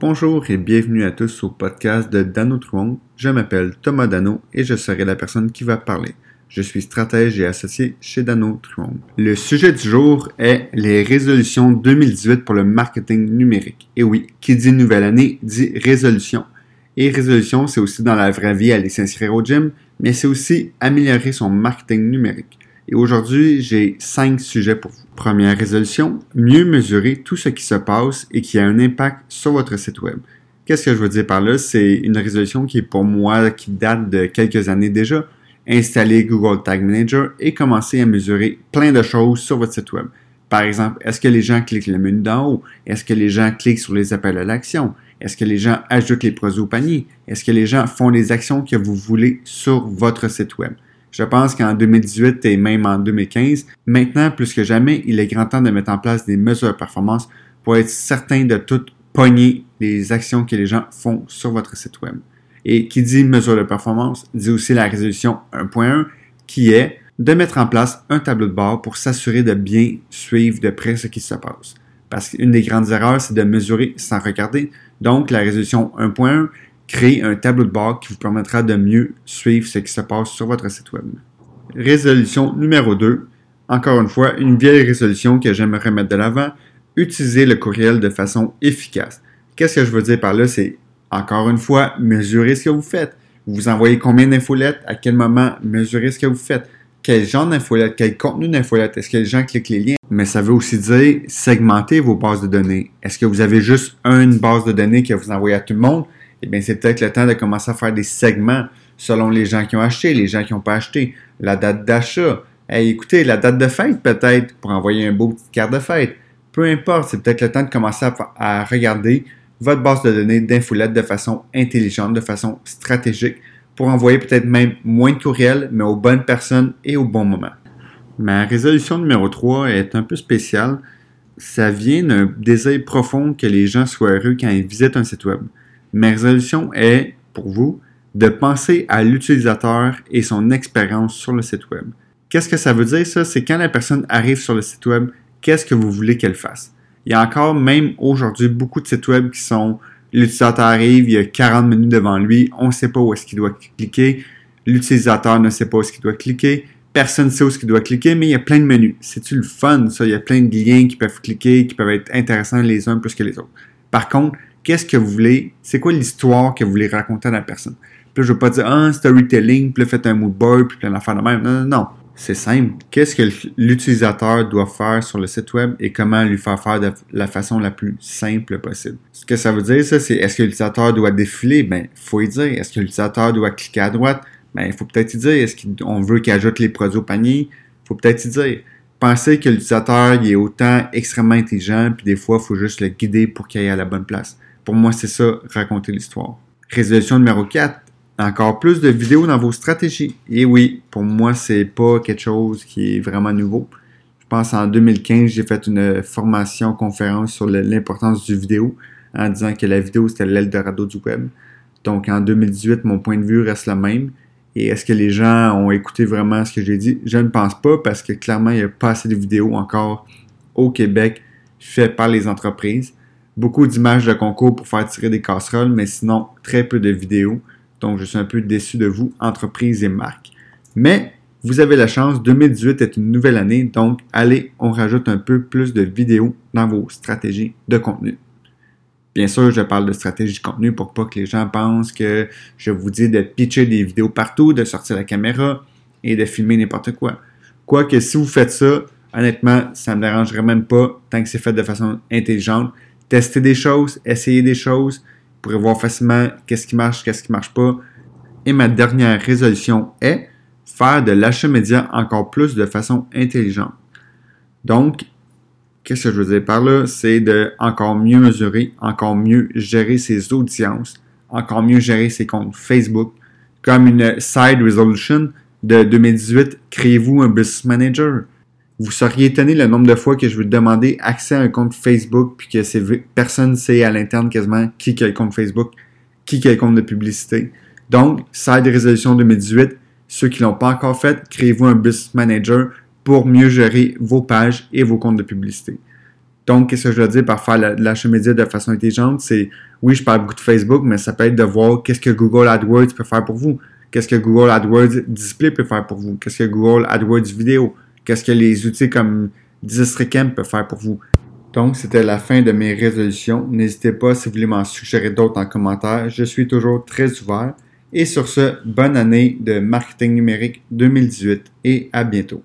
Bonjour et bienvenue à tous au podcast de Dano Truong. Je m'appelle Thomas Dano et je serai la personne qui va parler. Je suis stratège et associé chez Dano Truong. Le sujet du jour est les résolutions 2018 pour le marketing numérique. Et oui, qui dit nouvelle année dit résolution. Et résolution, c'est aussi dans la vraie vie aller s'inscrire au gym, mais c'est aussi améliorer son marketing numérique. Et aujourd'hui, j'ai cinq sujets pour vous. Première résolution, mieux mesurer tout ce qui se passe et qui a un impact sur votre site web. Qu'est-ce que je veux dire par là? C'est une résolution qui est pour moi, qui date de quelques années déjà. Installer Google Tag Manager et commencer à mesurer plein de choses sur votre site web. Par exemple, est-ce que les gens cliquent le menu d'en haut? Est-ce que les gens cliquent sur les appels à l'action? Est-ce que les gens ajoutent les produits au panier? Est-ce que les gens font les actions que vous voulez sur votre site web? Je pense qu'en 2018 et même en 2015, maintenant plus que jamais, il est grand temps de mettre en place des mesures de performance pour être certain de tout pogner les actions que les gens font sur votre site web. Et qui dit mesure de performance dit aussi la résolution 1.1 qui est de mettre en place un tableau de bord pour s'assurer de bien suivre de près ce qui se passe. Parce qu'une des grandes erreurs, c'est de mesurer sans regarder. Donc, la résolution 1.1 créer un tableau de bord qui vous permettra de mieux suivre ce qui se passe sur votre site web. Résolution numéro 2. Encore une fois, une vieille résolution que j'aimerais mettre de l'avant. Utiliser le courriel de façon efficace. Qu'est-ce que je veux dire par là? C'est, encore une fois, mesurer ce que vous faites. Vous envoyez combien d'infolettes, à quel moment, mesurer ce que vous faites. Quel genre d'infolettes, quel contenu d'infolettes, est-ce que les gens cliquent les liens? Mais ça veut aussi dire segmenter vos bases de données. Est-ce que vous avez juste une base de données que vous envoyez à tout le monde? Eh bien, c'est peut-être le temps de commencer à faire des segments selon les gens qui ont acheté, les gens qui n'ont pas acheté, la date d'achat. Hey, écoutez, la date de fête peut-être pour envoyer un beau petit carte de fête. Peu importe, c'est peut-être le temps de commencer à, regarder votre base de données d'infolettes de façon intelligente, de façon stratégique, pour envoyer peut-être même moins de courriels, mais aux bonnes personnes et au bon moment. Ma résolution numéro 3 est un peu spéciale. Ça vient d'un désir profond que les gens soient heureux quand ils visitent un site web. Ma résolution est, pour vous, de penser à l'utilisateur et son expérience sur le site web. Qu'est-ce que ça veut dire ça? C'est quand la personne arrive sur le site web, qu'est-ce que vous voulez qu'elle fasse? Il y a encore, même aujourd'hui, beaucoup de sites web qui sont l'utilisateur arrive, il y a 40 menus devant lui, on ne sait pas où est-ce qu'il doit cliquer, l'utilisateur ne sait pas où est-ce qu'il doit cliquer, personne ne sait où est-ce qu'il doit cliquer, mais il y a plein de menus. C'est-tu le fun, ça? Il y a plein de liens qui peuvent cliquer, qui peuvent être intéressants les uns plus que les autres. Par contre, qu'est-ce que vous voulez, c'est quoi l'histoire que vous voulez raconter à la personne? Puis là, je veux pas dire, ah, storytelling, puis là, faites un mood board, puis plein d'affaires de même. Non, non, non. C'est simple. Qu'est-ce que l'utilisateur doit faire sur le site web et comment lui faire faire de la façon la plus simple possible? Ce que ça veut dire, ça, c'est est-ce que l'utilisateur doit défiler? Ben, faut y dire. Est-ce que l'utilisateur doit cliquer à droite? Ben, il faut peut-être y dire. Est-ce qu'on veut qu'il ajoute les produits au panier? faut peut-être y dire. Pensez que l'utilisateur, il est autant extrêmement intelligent, puis des fois, il faut juste le guider pour qu'il aille à la bonne place. Pour moi, c'est ça, raconter l'histoire. Résolution numéro 4. Encore plus de vidéos dans vos stratégies. Et oui, pour moi, c'est pas quelque chose qui est vraiment nouveau. Je pense en 2015, j'ai fait une formation conférence sur l'importance du vidéo en disant que la vidéo c'était l'Eldorado du web. Donc en 2018, mon point de vue reste le même. Et est-ce que les gens ont écouté vraiment ce que j'ai dit? Je ne pense pas parce que clairement, il n'y a pas assez de vidéos encore au Québec faites par les entreprises beaucoup d'images de concours pour faire tirer des casseroles, mais sinon très peu de vidéos. Donc je suis un peu déçu de vous, entreprise et marque. Mais vous avez la chance, 2018 est une nouvelle année, donc allez, on rajoute un peu plus de vidéos dans vos stratégies de contenu. Bien sûr, je parle de stratégie de contenu pour pas que les gens pensent que je vous dis de pitcher des vidéos partout, de sortir la caméra et de filmer n'importe quoi. Quoique si vous faites ça, honnêtement, ça ne me dérangerait même pas tant que c'est fait de façon intelligente tester des choses, essayer des choses, pour voir facilement qu'est-ce qui marche, qu'est-ce qui marche pas. Et ma dernière résolution est faire de l'achat média encore plus de façon intelligente. Donc, qu'est-ce que je veux dire par là? C'est de encore mieux mesurer, encore mieux gérer ses audiences, encore mieux gérer ses comptes Facebook. Comme une side resolution de 2018, créez-vous un business manager? Vous seriez étonné le nombre de fois que je vais demander accès à un compte Facebook puis que personne sait à l'interne quasiment qui a le compte Facebook, qui a le compte de publicité. Donc, side résolution 2018, ceux qui l'ont pas encore fait, créez-vous un business manager pour mieux gérer vos pages et vos comptes de publicité. Donc, qu'est-ce que je veux dire par faire l'achat média de façon intelligente? C'est, oui, je parle beaucoup de Facebook, mais ça peut être de voir qu'est-ce que Google AdWords peut faire pour vous. Qu'est-ce que Google AdWords Display peut faire pour vous. Qu'est-ce que Google AdWords Vidéo. Qu'est-ce que les outils comme Districam peuvent faire pour vous. Donc, c'était la fin de mes résolutions. N'hésitez pas si vous voulez m'en suggérer d'autres en commentaire. Je suis toujours très ouvert. Et sur ce, bonne année de marketing numérique 2018 et à bientôt.